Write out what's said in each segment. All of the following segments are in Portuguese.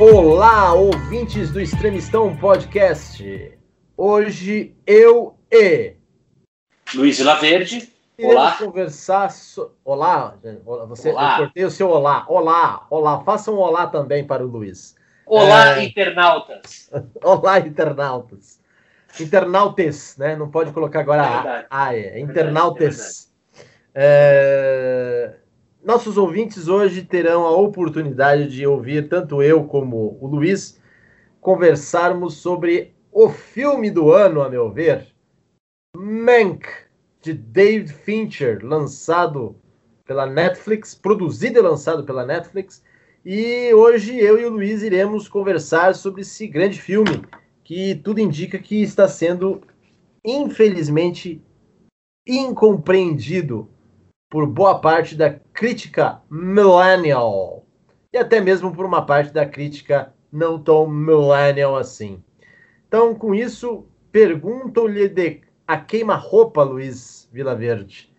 Olá, ouvintes do Extremistão Podcast. Hoje eu e Luiz iremos Olá. conversar. So... Olá, você Olá. eu cortei o seu olá. Olá, olá. Faça um olá também para o Luiz. Olá, É. internautas. Olá, internautas. Internautes, né? Não pode colocar agora É a, verdade. a, é. Internautes. É, Nossos ouvintes hoje terão a oportunidade de ouvir tanto eu como o Luiz conversarmos sobre o filme do ano, a meu ver, Mank, de David Fincher, lançado pela Netflix, produzido e lançado pela Netflix. E hoje eu e o Luiz iremos conversar sobre esse grande filme que tudo indica que está sendo, infelizmente, incompreendido por boa parte da crítica millennial e até mesmo por uma parte da crítica não tão millennial assim. Então, com isso, pergunto-lhe de a queima-roupa, Luiz Vilaverde.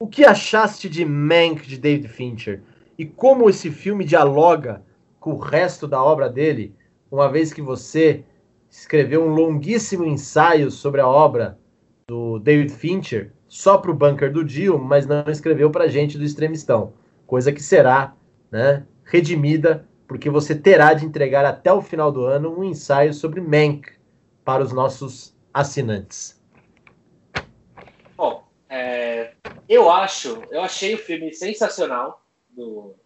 O que achaste de Mank de David Fincher? E como esse filme dialoga com o resto da obra dele, uma vez que você escreveu um longuíssimo ensaio sobre a obra do David Fincher, só para o Bunker do Dio, mas não escreveu para a gente do Extremistão. Coisa que será né, redimida, porque você terá de entregar até o final do ano um ensaio sobre Mank para os nossos assinantes. Bom, é, eu acho, eu achei o filme sensacional do,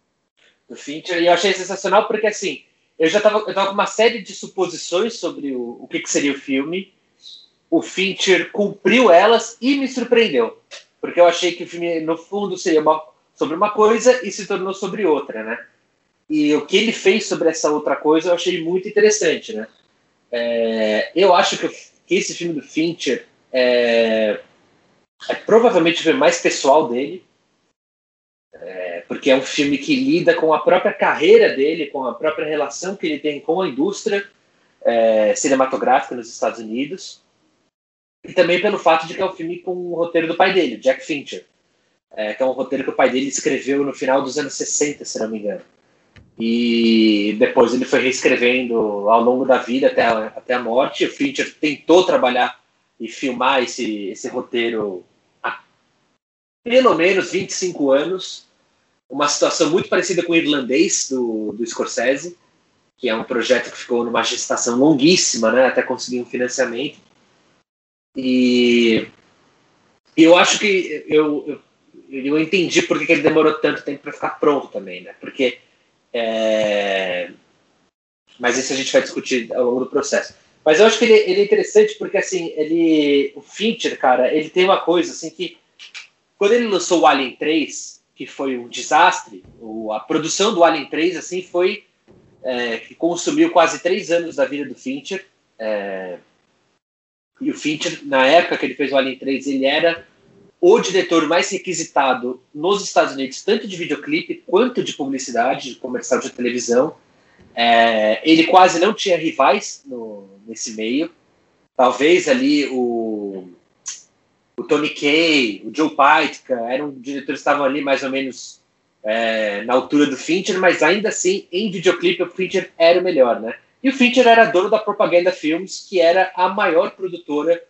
do Fincher, e eu achei sensacional porque, assim, eu já tava, eu com uma série de suposições sobre o, o que, que seria o filme. O Fincher cumpriu elas e me surpreendeu. Porque eu achei que o filme, no fundo, seria uma- sobre uma coisa e se tornou sobre outra, né? E o que ele fez sobre essa outra coisa eu achei muito interessante, né? É, eu acho que, que esse filme do Fincher é, é provavelmente o filme mais pessoal dele, é, porque é um filme que lida com a própria carreira dele, com a própria relação que ele tem com a indústria é, cinematográfica nos Estados Unidos, e também pelo fato de que é um filme com o roteiro do pai dele, Jack Fincher, é, que é um roteiro que o pai dele escreveu no final dos anos 60, se não me engano. E depois ele foi reescrevendo ao longo da vida até a, até a morte. O Fincher tentou trabalhar e filmar esse, esse roteiro há pelo menos 25 anos. Uma situação muito parecida com o Irlandês, do, do Scorsese, que é um projeto que ficou numa gestação longuíssima, né, até conseguir um financiamento. E, eu acho que eu, eu, eu entendi por que ele demorou tanto tempo para ficar pronto também, né? Porque. é, Mas isso a gente vai discutir ao longo do processo. Mas eu acho que ele, ele é interessante porque, assim, ele, o Fincher, cara, ele tem uma coisa, assim, que quando ele lançou o Alien 3, que foi um desastre, o, a produção do Alien 3, assim, foi é, que consumiu quase três anos da vida do Fincher. é, e o Fincher, na época que ele fez o Alien 3, ele era o diretor mais requisitado nos Estados Unidos, tanto de videoclipe quanto de publicidade, de comercial de televisão. É, ele quase não tinha rivais no, nesse meio. Talvez ali o, o Tony Kaye, o Joe Pytka, eram diretores que estavam ali mais ou menos é, na altura do Fincher, mas ainda assim, em videoclipe, o Fincher era o melhor, né? E o Fincher era dono da Propaganda Films, que era a maior produtora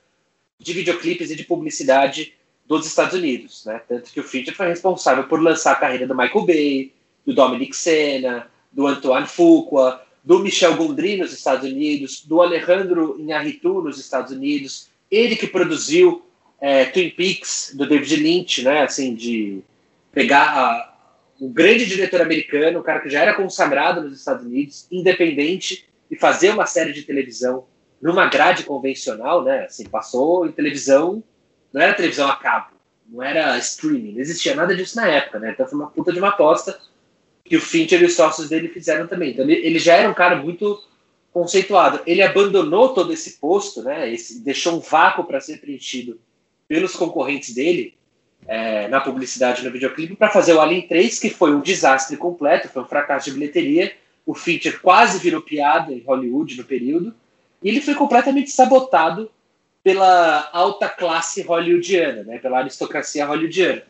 de videoclipes e de publicidade dos Estados Unidos, né? Tanto que o Fincher foi responsável por lançar a carreira do Michael Bay, do Dominic Sena, do Antoine Fuqua, do Michel Gondry nos Estados Unidos, do Alejandro Iñárritu nos Estados Unidos. Ele que produziu é, Twin Peaks do David Lynch, né? Assim de pegar a, um grande diretor americano, um cara que já era consagrado nos Estados Unidos, independente, e fazer uma série de televisão numa grade convencional, né? Assim, passou em televisão, não era televisão a cabo, não era streaming, não existia nada disso na época, né? Então foi uma puta de uma aposta que o Fincher e os sócios dele fizeram também. Então ele, ele já era um cara muito conceituado. Ele abandonou todo esse posto, né? Esse, deixou um vácuo para ser preenchido pelos concorrentes dele é, na publicidade no videoclipe para fazer o Alien 3, que foi um desastre completo, foi um fracasso de bilheteria. O Fincher quase virou piada em Hollywood no período. E ele foi completamente sabotado pela alta classe hollywoodiana, né, pela aristocracia hollywoodiana.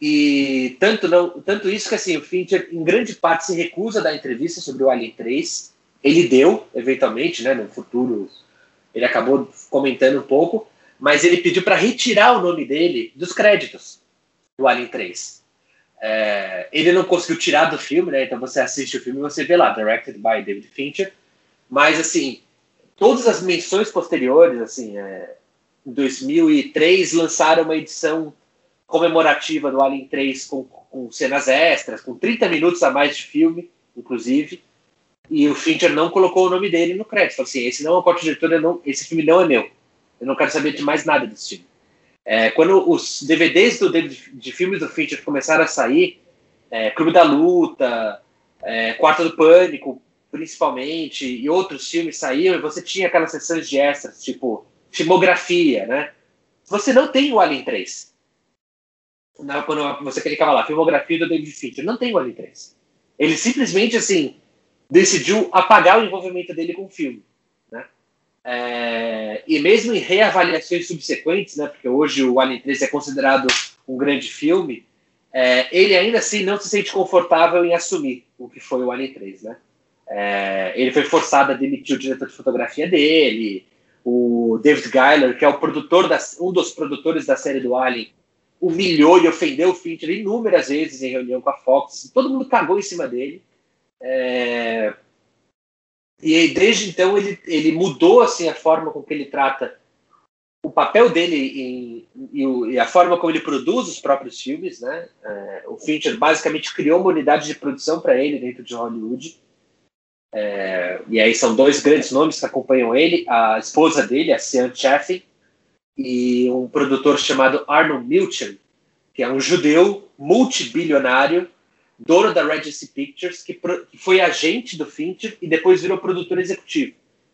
E tanto, não, tanto isso que assim, o Fincher, em grande parte, se recusa a dar entrevista sobre o Alien 3. Ele deu, eventualmente, né, no futuro, ele acabou comentando um pouco, mas ele pediu para retirar o nome dele dos créditos do Alien 3. É, ele não conseguiu tirar do filme, né? Então você assiste o filme e você vê lá, directed by David Fincher. Mas, assim, todas as menções posteriores, assim, é, em 2003 lançaram uma edição comemorativa do Alien 3 com, com cenas extras, com 30 minutos a mais de filme, inclusive. E o Fincher não colocou o nome dele no crédito. Falou assim: esse não é o corte diretor, não, esse filme não é meu. Eu não quero saber de mais nada desse filme. É, quando os DVDs do, de, de, filmes do Fincher começaram a sair, é, Clube da Luta, é, Quarto do Pânico, principalmente, e outros filmes saíam, e você tinha aquelas sessões de extras, tipo filmografia, né? Você não tem o Alien 3. Na, quando você clicava lá, filmografia do David Fincher, não tem o Alien 3. Ele simplesmente, assim, decidiu apagar o envolvimento dele com o filme. É, e mesmo em reavaliações subsequentes, né, porque hoje o Alien 3 é considerado um grande filme, é, ele ainda assim não se sente confortável em assumir o que foi o Alien 3. Né? É, ele foi forçado a demitir o diretor de fotografia dele, o David Geiler, que é o produtor um dos produtores da série do Alien, humilhou e ofendeu o Fincher inúmeras vezes em reunião com a Fox. Todo mundo cagou em cima dele. É, e desde então ele, ele mudou assim a forma com que ele trata o papel dele em, e a forma como ele produz os próprios filmes, né? É, o Fincher basicamente criou uma unidade de produção para ele dentro de Hollywood. É, e aí são dois grandes nomes que acompanham ele: a esposa dele, a Sean Chaffin, e um produtor chamado Arnold Milchan, que é um judeu multibilionário dono da Regency Pictures, que, pro, que, foi agente do Fincher e depois virou produtor executivo.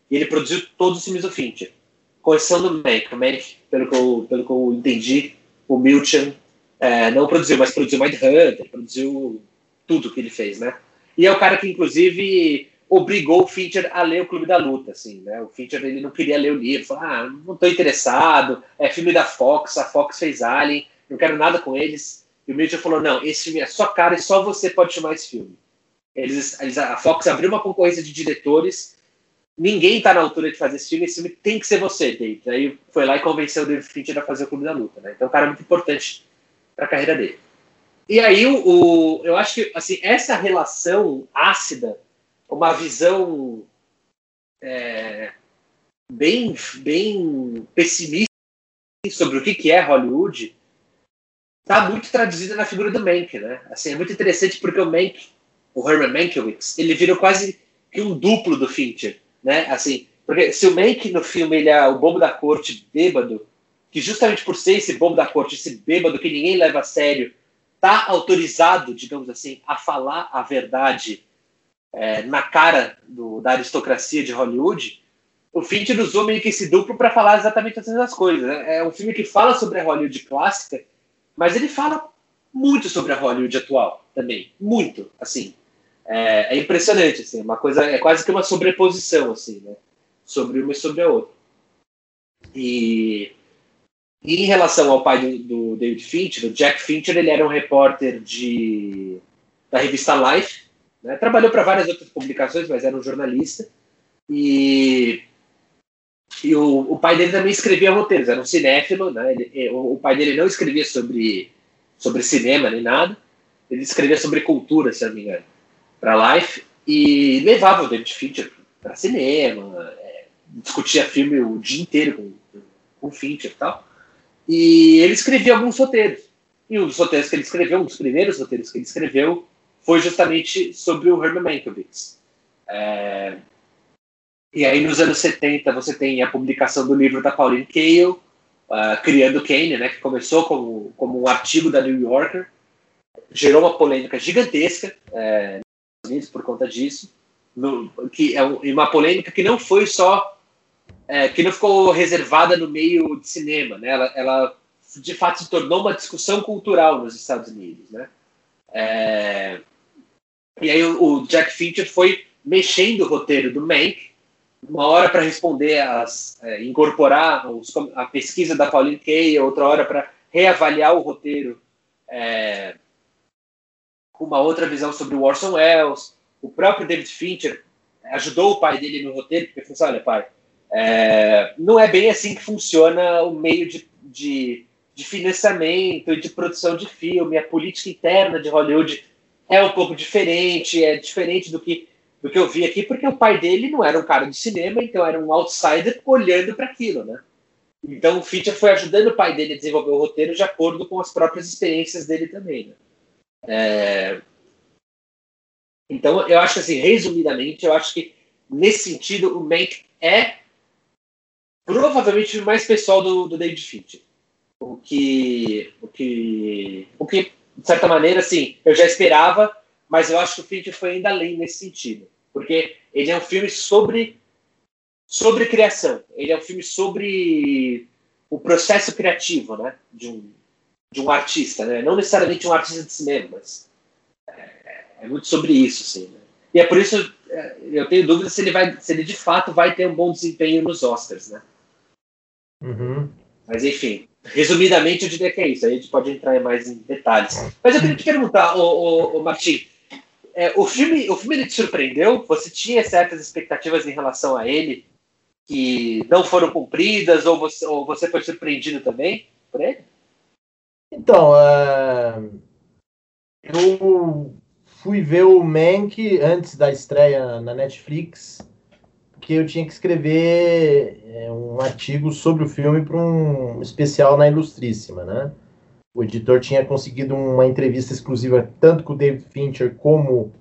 E ele produziu todos os filmes do Fincher, com exceção do. O Mank, pelo que eu, pelo que eu entendi, o Milton é, não produziu, mas produziu Mindhunter, produziu tudo que ele fez, né? E é o cara que, inclusive, obrigou o Fincher a ler o Clube da Luta, assim, né? O Fincher, ele não queria ler o livro, falou, ah, não estou interessado, é filme da Fox, a Fox fez Alien, não quero nada com eles, o Mitchell falou: não, esse filme é só cara e só você pode chamar esse filme. Eles, eles, a Fox abriu uma concorrência de diretores, ninguém está na altura de fazer esse filme, esse filme tem que ser você, David. Aí foi lá e convenceu o David Fincher a fazer o Clube da Luta. Né? Então, o cara muito importante para a carreira dele. E aí, o, o, eu acho que assim, essa relação ácida, uma visão é, bem, bem pessimista sobre o que, que é Hollywood, tá muito traduzida na figura do Mank, né? Assim, é muito interessante porque o Mank, o Herman Mankiewicz, ele virou quase que um duplo do Fincher, né? Assim, porque se o Mank no filme ele é o bobo da corte bêbado, que justamente por ser esse bobo da corte, esse bêbado que ninguém leva a sério, tá autorizado, digamos assim, a falar a verdade é, na cara do, da aristocracia de Hollywood, o Fincher usou meio que esse duplo para falar exatamente as mesmas coisas. Né? É um filme que fala sobre a Hollywood clássica, mas ele fala muito sobre a Hollywood atual também, muito, assim. É, é impressionante, assim, uma coisa, é quase que uma sobreposição, assim, né? Sobre uma e sobre a outra. E, e em relação ao pai do, do, David Fincher, o Jack Fincher, ele era um repórter de, da revista Life, né? trabalhou para várias outras publicações, mas era um jornalista. E e o, o pai dele também escrevia roteiros, era um cinéfilo, né? Ele, o, o, pai dele não escrevia sobre, sobre cinema nem nada, ele escrevia sobre cultura, se não me engano, para Life, e levava o David Fincher para cinema, é, discutia filme o dia inteiro com, com o Fincher e tal. E ele escrevia alguns roteiros. E um dos roteiros que ele escreveu, um dos primeiros roteiros que ele escreveu, foi justamente sobre o Herman Mankiewicz. É, e aí, nos anos 70, você tem a publicação do livro da Pauline Kael, uh, Criando Kane, né, que começou como, como um artigo da New Yorker, gerou uma polêmica gigantesca é, nos Estados Unidos por conta disso, no, que é uma polêmica que não foi só é, que não ficou reservada no meio de cinema, né? Ela, ela, de fato se tornou uma discussão cultural nos Estados Unidos, né? É, e aí o, o, Jack Fincher foi mexendo o roteiro do Mank uma hora para responder, as, é, incorporar os, a pesquisa da Pauline Kay, outra hora para reavaliar o roteiro é, uma outra visão sobre o Orson Welles. O próprio David Fincher ajudou o pai dele no roteiro, porque falou assim, olha, pai, é, não é bem assim que funciona o meio de, de, de financiamento e de produção de filme. A política interna de Hollywood é um pouco diferente, é diferente do que, do que eu vi aqui, porque o pai dele não era um cara de cinema, então era um outsider olhando para aquilo, né? Então o Fincher foi ajudando o pai dele a desenvolver o roteiro de acordo com as próprias experiências dele também. Né? É... Então eu acho assim, resumidamente, eu acho que nesse sentido o Mank é provavelmente o mais pessoal do, do David Fincher. O que, o que, o que de certa maneira, assim, eu já esperava, mas eu acho que o Fincher foi ainda além nesse sentido, porque ele é um filme sobre sobre criação. Ele é um filme sobre o processo criativo, né, de um de um artista, né? Não necessariamente um artista de cinema, mas é, é muito sobre isso, assim. Né? E é por isso é, eu tenho dúvida se ele vai, se ele de fato vai ter um bom desempenho nos Oscars, né? Uhum. Mas enfim, resumidamente eu diria que é isso. Aí a gente pode entrar mais em detalhes. Mas eu queria te perguntar, o, o Martim, é, o filme, o filme ele te surpreendeu? Você tinha certas expectativas em relação a ele? que não foram cumpridas ou você, ou você foi surpreendido também por ele? Então, uh, eu fui ver o Mank antes da estreia na Netflix, porque eu tinha que escrever é, um artigo sobre o filme para um especial na Ilustríssima, né? O editor tinha conseguido uma entrevista exclusiva tanto com o David Fincher como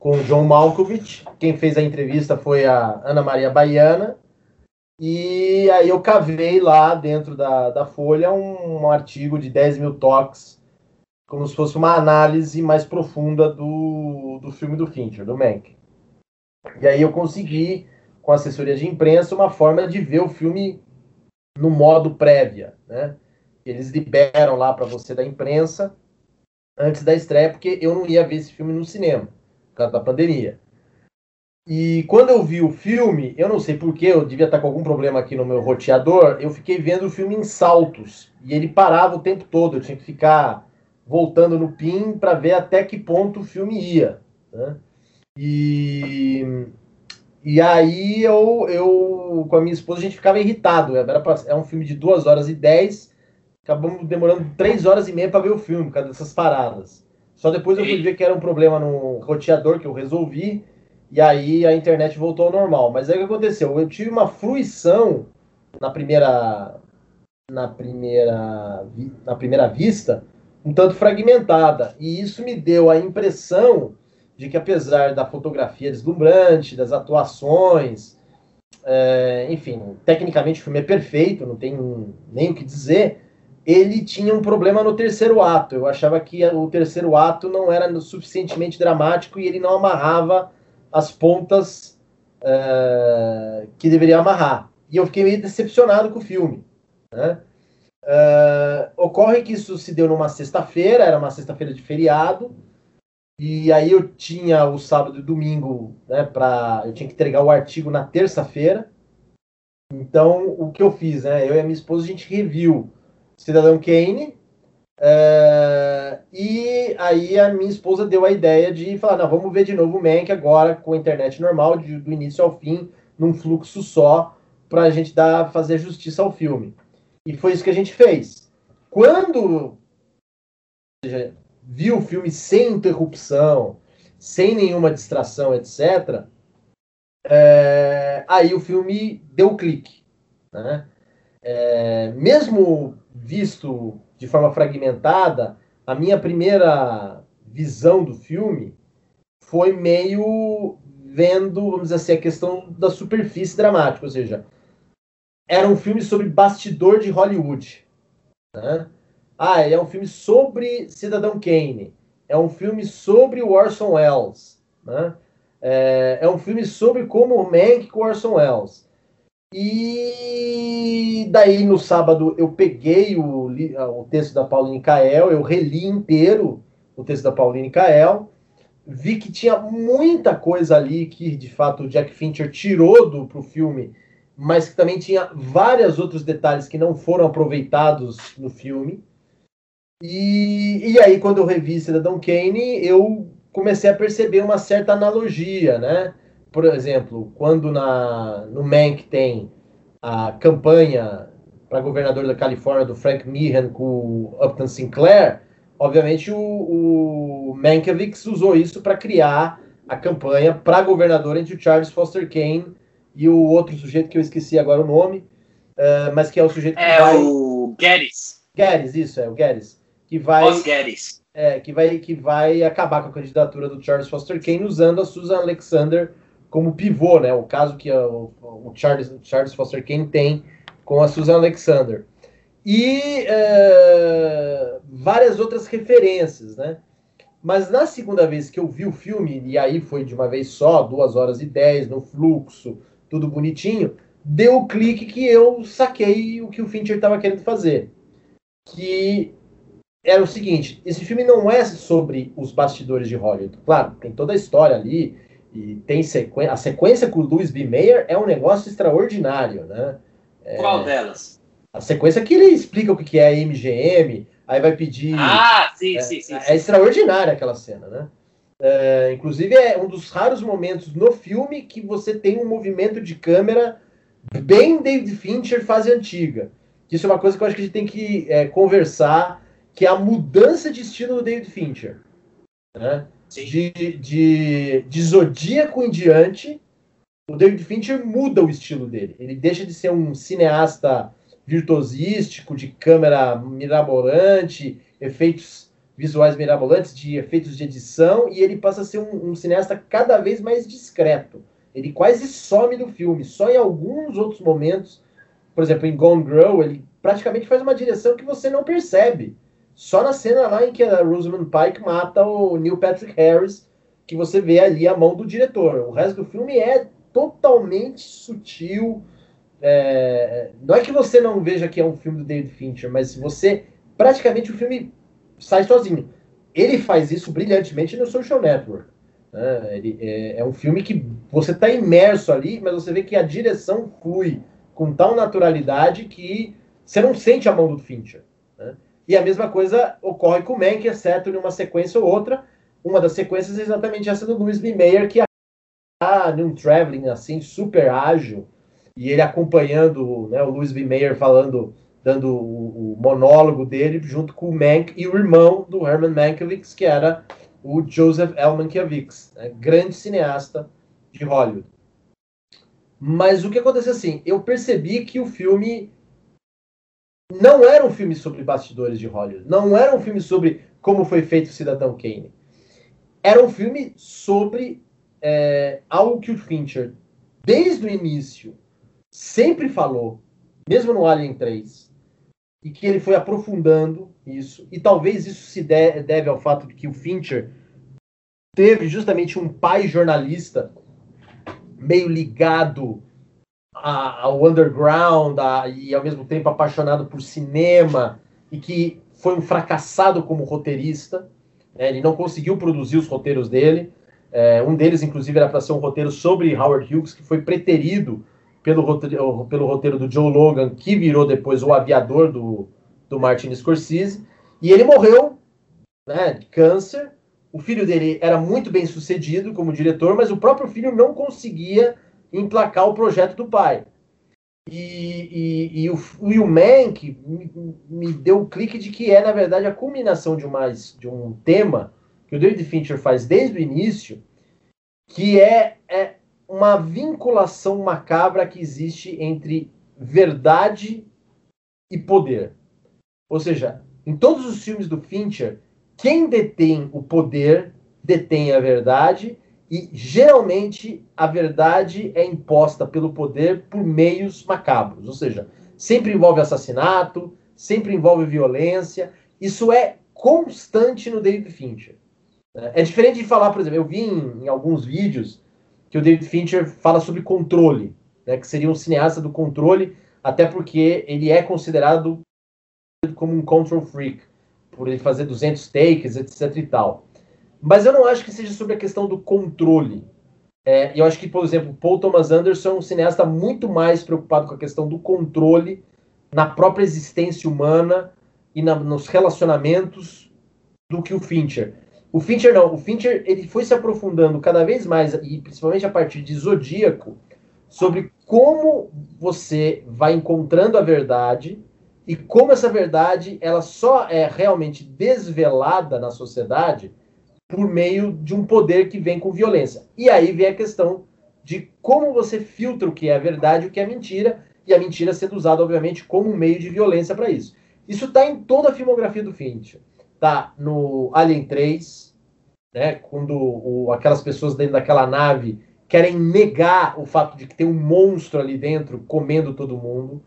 com o John Malkovich. Quem fez a entrevista foi a Ana Maria Baiana e aí eu cavei lá dentro da, da Folha um, um artigo de 10 mil toques, como se fosse uma análise mais profunda do, do filme do Fincher, do Mank. E aí eu consegui, com assessoria de imprensa, uma forma de ver o filme no modo prévia, né? Eles liberam lá para você da imprensa antes da estreia, porque eu não ia ver esse filme no cinema, por causa da pandemia. E quando eu vi o filme, eu não sei porquê, eu devia estar com algum problema aqui no meu roteador, eu fiquei vendo o filme em saltos. E ele parava o tempo todo, eu tinha que ficar voltando no PIN para ver até que ponto o filme ia. Né? E, e aí eu, eu, com a minha esposa, a gente ficava irritado. Era pra, é um filme de 2 horas e 10, acabamos demorando 3 horas e meia para ver o filme, por causa dessas paradas. Só depois eu fui ver que era um problema no roteador que eu resolvi e aí a internet voltou ao normal. Mas aí o que aconteceu? Eu tive uma fruição na primeira na primeira na primeira vista um tanto fragmentada e isso me deu a impressão de que apesar da fotografia deslumbrante, das atuações, é, enfim, tecnicamente o filme é perfeito, não tem nem o que dizer. Ele tinha um problema no terceiro ato. Eu achava que o terceiro ato não era suficientemente dramático e ele não amarrava as pontas uh, que deveria amarrar. E eu fiquei meio decepcionado com o filme. Né? Uh, ocorre que isso se deu numa sexta-feira, era uma sexta-feira de feriado, e aí eu tinha o sábado e domingo, né, eu tinha que entregar o artigo na terça-feira. Então, o que eu fiz, né, eu e a minha esposa, a gente reviu Cidadão Kane, Uh, e aí a minha esposa deu a ideia de falar, não, vamos ver de novo o Mank agora com a internet normal, de, do início ao fim, num fluxo só, para a gente dar, fazer justiça ao filme. E foi isso que a gente fez. Quando seja, viu o filme sem interrupção, sem nenhuma distração, etc., é, aí o filme deu clique. Né? É, mesmo visto de forma fragmentada, a minha primeira visão do filme foi meio vendo, vamos dizer assim, a questão da superfície dramática, ou seja, era um filme sobre bastidor de Hollywood. Né? Ah, é um filme sobre Cidadão Kane. É um filme sobre Orson Welles. Né? É, é um filme sobre como o Mank com Orson Welles. E daí no sábado eu peguei o, o texto da Pauline Kael, eu reli inteiro o texto da Pauline Kael, vi que tinha muita coisa ali que de fato o Jack Fincher tirou do pro filme, mas que também tinha vários outros detalhes que não foram aproveitados no filme. E, e aí, quando eu revi Cidadão Kane, eu comecei a perceber uma certa analogia, né? Por exemplo, quando na, no Mank tem a campanha para governador da Califórnia do Frank Meehan com o Upton Sinclair, obviamente o, o Mankiewicz usou isso para criar a campanha para governador entre o Charles Foster Kane e o outro sujeito que eu esqueci agora o nome, uh, mas que é o sujeito que é vai... o Guedes. Guedes, isso é o Guedes, que vai Os Guedes. É, que vai que vai acabar com a candidatura do Charles Foster Kane usando a Susan Alexander como pivô, né? O caso que o, o Charles, Charles Foster Kane tem com a Susan Alexander. E é, várias outras referências, né? Mas na segunda vez que eu vi o filme, e aí foi de uma vez só, duas horas e dez, no fluxo, tudo bonitinho, deu o clique que eu saquei o que o Fincher estava querendo fazer. Que era o seguinte: esse filme não é sobre os bastidores de Hollywood. Claro, tem toda a história ali, e tem sequência. A sequência com o Louis B. Mayer é um negócio extraordinário, né? É, Qual delas? A sequência que ele explica o que é MGM, aí vai pedir. Ah, sim, é, sim, sim. É, extraordinária aquela cena, né? É, inclusive é um dos raros momentos no filme que você tem um movimento de câmera bem David Fincher fase antiga. Isso é uma coisa que eu acho que a gente tem que é, conversar, que é a mudança de estilo do David Fincher. Né? De, de, de Zodíaco em diante, o David Fincher muda o estilo dele. Ele deixa de ser um cineasta virtuosístico, de câmera mirabolante, efeitos visuais mirabolantes, de efeitos de edição, e ele passa a ser um, um cineasta cada vez mais discreto. Ele quase some do filme, só em alguns outros momentos, por exemplo, em Gone Girl, ele praticamente faz uma direção que você não percebe. Só na cena lá em que a Rosamund Pike mata o Neil Patrick Harris, que você vê ali a mão do diretor. O resto do filme é totalmente sutil. É... Não é que você não veja que é um filme do David Fincher, mas você praticamente o filme sai sozinho. Ele faz isso brilhantemente no Social Network. Né? Ele, é, é, um filme que você está imerso ali, mas você vê que a direção flui com tal naturalidade que você não sente a mão do Fincher. Né? E a mesma coisa ocorre com o Mank, exceto em uma sequência ou outra. Uma das sequências é exatamente essa do Louis B. Mayer, que está num traveling assim, super ágil, e ele acompanhando né, o Louis B. Mayer falando, dando o, o, monólogo dele, junto com o Mank e o irmão do Herman Mankiewicz, que era o Joseph L. Mankiewicz, né, grande cineasta de Hollywood. Mas o que aconteceu assim, eu percebi que o filme não era um filme sobre bastidores de Hollywood, não era um filme sobre como foi feito o Cidadão Kane. Era um filme sobre é, algo que o Fincher, desde o início, sempre falou, mesmo no Alien 3, e que ele foi aprofundando isso, e talvez isso se deve ao fato de que o Fincher teve justamente um pai jornalista meio ligado a, ao underground a, e ao mesmo tempo apaixonado por cinema e que foi um fracassado como roteirista. Né? Ele não conseguiu produzir os roteiros dele. É, um deles, inclusive, era para ser um roteiro sobre Howard Hughes, que foi preterido pelo roteiro, pelo roteiro do Joe Logan, que virou depois o aviador do, do Martin Scorsese. E ele morreu né, de câncer. O filho dele era muito bem sucedido como diretor, mas o próprio filho não conseguia emplacar o projeto do pai. E, e, e o Will Mank me, me deu o clique de que é, na verdade, a culminação de, uma, de um tema que o David Fincher faz desde o início, que é, é uma vinculação macabra que existe entre verdade e poder. Ou seja, em todos os filmes do Fincher, quem detém o poder detém a verdade e geralmente a verdade é imposta pelo poder por meios macabros, ou seja, sempre envolve assassinato, sempre envolve violência. Isso é constante no David Fincher. É diferente de falar, por exemplo, eu vi em, em alguns vídeos que o David Fincher fala sobre controle, né, que seria um cineasta do controle, até porque ele é considerado como um control freak, por ele fazer 200 takes, etc e tal. Mas eu não acho que seja sobre a questão do controle. É, eu acho que, por exemplo, Paul Thomas Anderson é um cineasta muito mais preocupado com a questão do controle na própria existência humana e na, nos relacionamentos do que o Fincher. O Fincher não, o Fincher ele foi se aprofundando cada vez mais, e principalmente a partir de Zodíaco, sobre como você vai encontrando a verdade e como essa verdade ela só é realmente desvelada na sociedade por meio de um poder que vem com violência. E aí vem a questão de como você filtra o que é verdade e o que é mentira, e a mentira sendo usada, obviamente, como um meio de violência para isso. Isso está em toda a filmografia do Fincher. Tá no Alien 3, né, quando o, aquelas pessoas dentro daquela nave querem negar o fato de que tem um monstro ali dentro comendo todo mundo.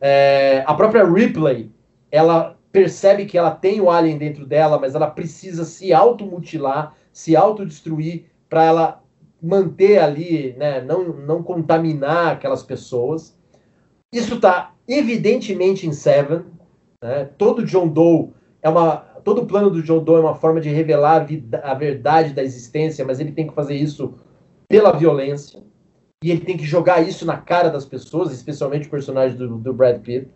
É, a própria Ripley, ela percebe que ela tem o alien dentro dela, mas ela precisa se automutilar, se autodestruir para ela manter ali, né, não, não contaminar aquelas pessoas. Isso está evidentemente em Seven. Né? Todo John Doe é uma, todo o plano do John Doe é uma forma de revelar a, vida, a verdade da existência, mas ele tem que fazer isso pela violência. E ele tem que jogar isso na cara das pessoas, especialmente o personagem do, do Brad Pitt.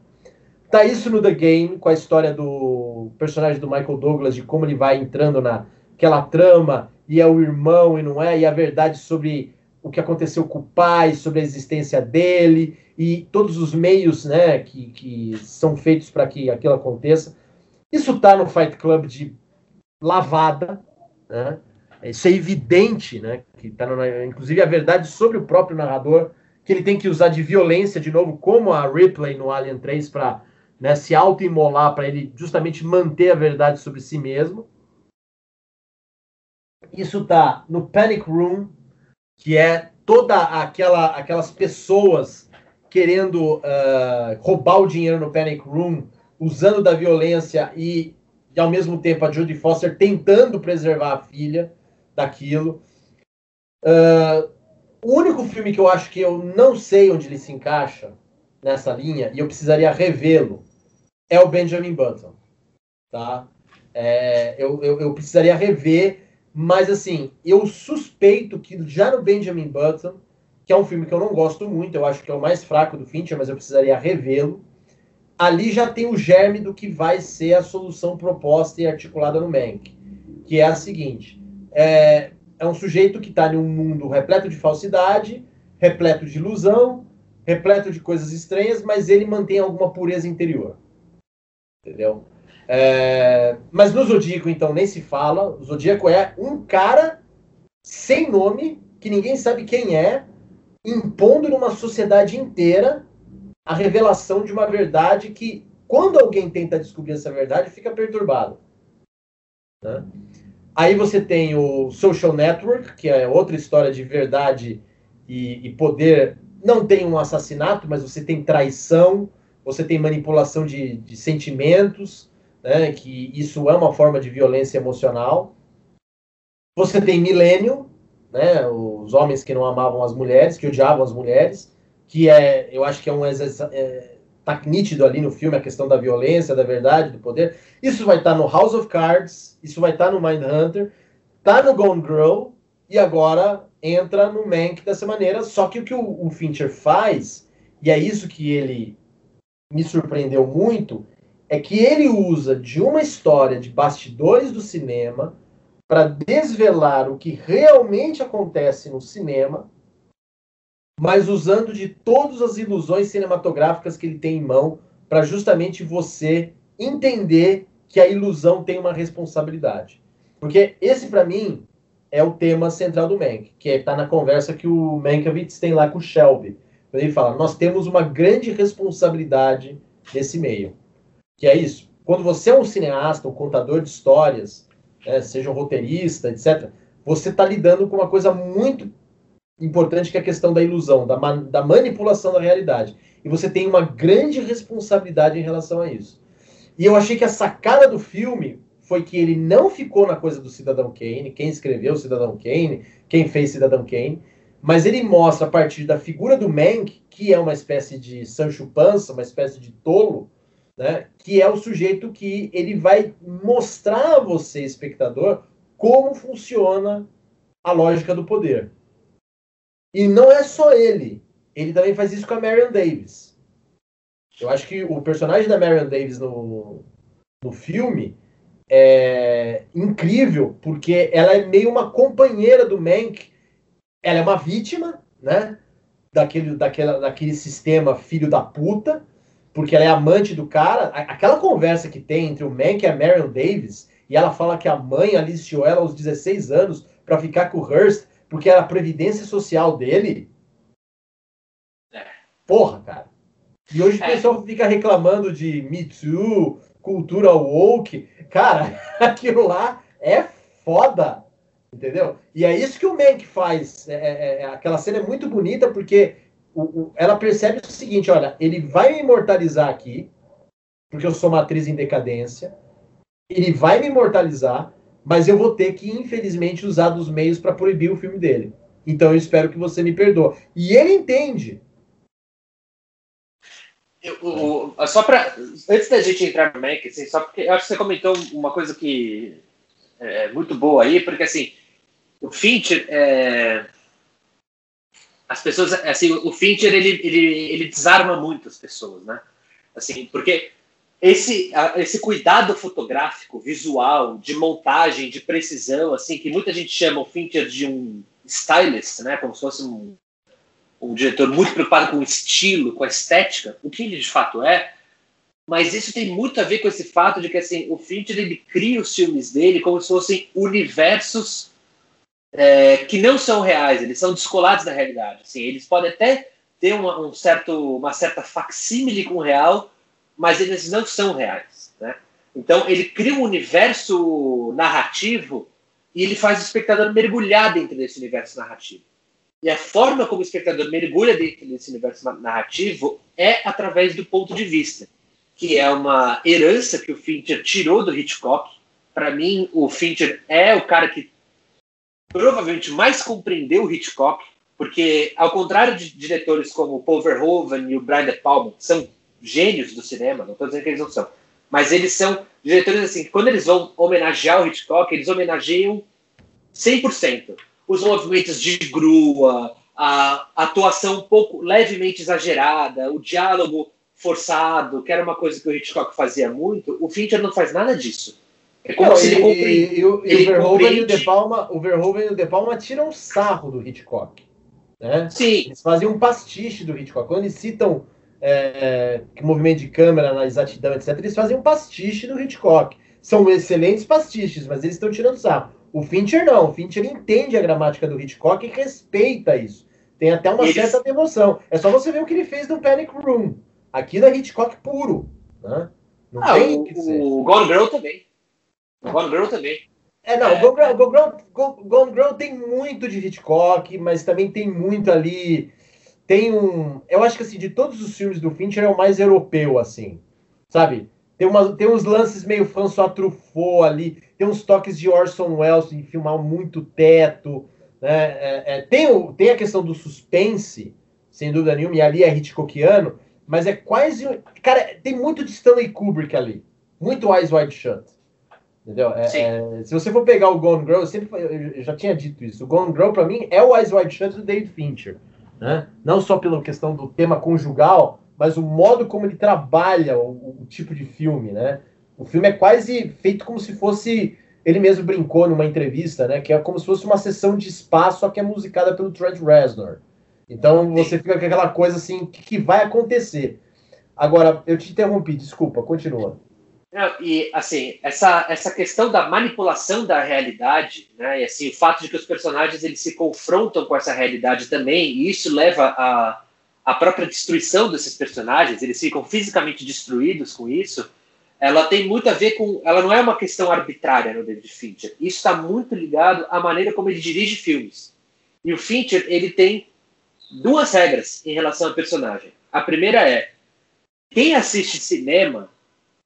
Tá isso no The Game, com a história do personagem do Michael Douglas, de como ele vai entrando naquela trama, e é o irmão e não é, e a verdade sobre o que aconteceu com o pai, sobre a existência dele, e todos os meios né, que, que são feitos para que aquilo aconteça. Isso tá no Fight Club de lavada, né? Isso é evidente, né? Que tá no, inclusive a verdade sobre o próprio narrador, que ele tem que usar de violência de novo, como a Ripley no Alien 3, para né, se autoimolar para ele justamente manter a verdade sobre si mesmo. Isso tá no Panic Room, que é toda aquela aquelas pessoas querendo uh, roubar o dinheiro no Panic Room, usando da violência e, e ao mesmo tempo a Jodie Foster tentando preservar a filha daquilo. Uh, o único filme que eu acho que eu não sei onde ele se encaixa nessa linha e eu precisaria revê-lo é o Benjamin Button, tá? É, eu, eu, eu, precisaria rever, mas assim, eu suspeito que já no Benjamin Button, que é um filme que eu não gosto muito, eu acho que é o mais fraco do Fincher, mas eu precisaria revê-lo. Ali já tem o germe do que vai ser a solução proposta e articulada no Mank, que é a seguinte: é, é um sujeito que está em um mundo repleto de falsidade, repleto de ilusão, repleto de coisas estranhas, mas ele mantém alguma pureza interior. Entendeu? É, mas no Zodíaco, então, nem se fala. O Zodíaco é um cara sem nome, que ninguém sabe quem é, impondo numa sociedade inteira a revelação de uma verdade que, quando alguém tenta descobrir essa verdade, fica perturbado. Né? Aí você tem o Social Network, que é outra história de verdade e, e poder. Não tem um assassinato, mas você tem traição, você tem manipulação de, de sentimentos, né, que isso é uma forma de violência emocional. Você tem milênio, né, os homens que não amavam as mulheres, que odiavam as mulheres, que é, eu acho que é um é, tá nítido ali no filme a questão da violência, da verdade, do poder. Isso vai estar tá no House of Cards, isso vai estar tá no Mindhunter, tá no Gone Girl e agora entra no Mank dessa maneira. Só que o que o, o Fincher faz, e é isso que ele me surpreendeu muito é que ele usa de uma história de bastidores do cinema para desvelar o que realmente acontece no cinema, mas usando de todas as ilusões cinematográficas que ele tem em mão para justamente você entender que a ilusão tem uma responsabilidade. Porque esse, para mim, é o tema central do Mank, que está na conversa que o Mankiewicz tem lá com o Shelby. Ele fala: nós temos uma grande responsabilidade nesse meio. Que é isso. Quando você é um cineasta, um contador de histórias, né, seja um roteirista, etc., você está lidando com uma coisa muito importante que é a questão da ilusão, da, ma da manipulação da realidade. E você tem uma grande responsabilidade em relação a isso. E eu achei que a sacada do filme foi que ele não ficou na coisa do Cidadão Kane, quem escreveu Cidadão Kane, quem fez Cidadão Kane, mas ele mostra a partir da figura do Mank, que é uma espécie de Sancho Panza, uma espécie de tolo, né, que é o sujeito que ele vai mostrar a você, espectador, como funciona a lógica do poder. E não é só ele. Ele também faz isso com a Marion Davis. Eu acho que o personagem da Marion Davis no, no filme é incrível, porque ela é meio uma companheira do Mank. Ela é uma vítima, né? Daquele, daquela, daquele sistema filho da puta, porque ela é amante do cara. Aquela conversa que tem entre o Mank e a Marion Davis, e ela fala que a mãe aliciou ela aos 16 anos para ficar com o Hearst, porque era a previdência social dele. É. Porra, cara. E hoje o é. pessoal fica reclamando de Me Too, cultura woke. Cara, aquilo lá é foda. Entendeu? E é isso que o Mank faz. É, é, é, aquela cena é muito bonita porque o, o, ela percebe o seguinte: olha, ele vai me imortalizar aqui, porque eu sou uma atriz em decadência. Ele vai me imortalizar, mas eu vou ter que, infelizmente, usar dos meios para proibir o filme dele. Então eu espero que você me perdoe. E ele entende. Eu, só para antes da gente entrar no Mac, assim, só porque eu acho que você comentou uma coisa que é muito boa aí, porque assim o Fincher é, as pessoas assim o Fincher ele, ele, ele desarma muito as pessoas, né? Assim, porque esse, esse cuidado fotográfico, visual, de montagem, de precisão, assim, que muita gente chama o Fincher de um stylist, né, como se fosse um, um diretor muito preocupado com o estilo, com a estética, o que ele de fato é, mas isso tem muito a ver com esse fato de que assim, o Fincher ele cria os filmes dele como se fossem universos é, que não são reais, eles são descolados da realidade. Assim, eles podem até ter uma, um certo, uma certa facsímile com o real, mas eles não são reais. Né? Então ele cria um universo narrativo e ele faz o espectador mergulhar dentro desse universo narrativo. E a forma como o espectador mergulha dentro desse universo narrativo é através do ponto de vista, que é uma herança que o Fincher tirou do Hitchcock. Para mim, o Fincher é o cara que provavelmente mais compreendeu o Hitchcock, porque ao contrário de diretores como o Paul Verhoeven e o Brian De Palma, que são gênios do cinema, não estou dizendo que eles não são, mas eles são diretores assim, que quando eles vão homenagear o Hitchcock, eles homenageiam 100% os movimentos de grua, a atuação um pouco levemente exagerada, o diálogo forçado, que era uma coisa que o Hitchcock fazia muito, o Fincher não faz nada disso. É como não, se ele, compreende. E, e, o, ele Verhoeven e o De Palma, o Verhoeven e o De Palma tiram sarro do Hitchcock. Né? Sim. Eles fazem um pastiche do Hitchcock. Quando eles citam é, movimento de câmera na exatidão, etc., eles fazem um pastiche do Hitchcock. São excelentes pastiches, mas eles estão tirando sarro. O Fincher não, o Fincher entende a gramática do Hitchcock e respeita isso. Tem até uma certa devoção. É só você ver o que ele fez no Panic Room. Aquilo é Hitchcock puro. Né? Não ah, tem o, que ser. O Gone Girl também. O Gone Girl também. É, não, é. o Gone Girl, Gone Girl tem muito de Hitchcock, mas também tem muito ali. Tem um. Eu acho que assim, de todos os filmes do Fincher é o mais europeu, assim. Sabe? Tem, uma, tem uns lances meio François Truffaut ali, tem uns toques de Orson Welles em filmar muito teto. Né? É, é, tem, o, tem a questão do suspense, sem dúvida nenhuma, e ali é Hitchcockiano, mas é quase. Cara, tem muito de Stanley Kubrick ali. Muito Eyes Wide Shut. Entendeu? É, é, se você for pegar o Gone Girl, eu, sempre, eu já tinha dito isso. O Gone Girl, para mim, é o Eyes Wide Shut do David Fincher. Né? Não só pela questão do tema conjugal, mas o modo como ele trabalha o, o, tipo de filme, né? O filme é quase feito como se fosse. Ele mesmo brincou numa entrevista, né? Que é como se fosse uma sessão de espaço, só que é musicada pelo Trent Reznor. Então você fica com aquela coisa assim, o que, que vai acontecer? Agora, eu te interrompi, desculpa, continua. e assim, essa, essa questão da manipulação da realidade, né, e assim, o fato de que os personagens eles se confrontam com essa realidade também, e isso leva a, a própria destruição desses personagens, eles ficam fisicamente destruídos com isso, ela tem muito a ver com. Ela não é uma questão arbitrária no David Fincher. Isso está muito ligado à maneira como ele dirige filmes. E o Fincher, ele tem duas regras em relação ao personagem. A primeira é: quem assiste cinema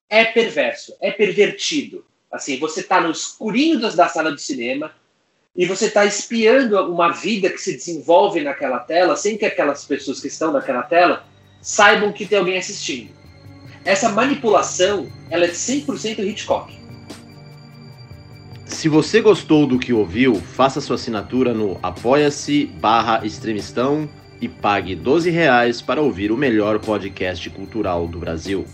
é perverso, é pervertido. Assim, você está no escurinho da sala de cinema, e você está espiando uma vida que se desenvolve naquela tela sem que aquelas pessoas que estão naquela tela saibam que tem alguém assistindo. Essa manipulação, ela é 100% Hitchcock. Se você gostou do que ouviu, faça sua assinatura no apoia-se barra extremistão e pague 12 reais para ouvir o melhor podcast cultural do Brasil.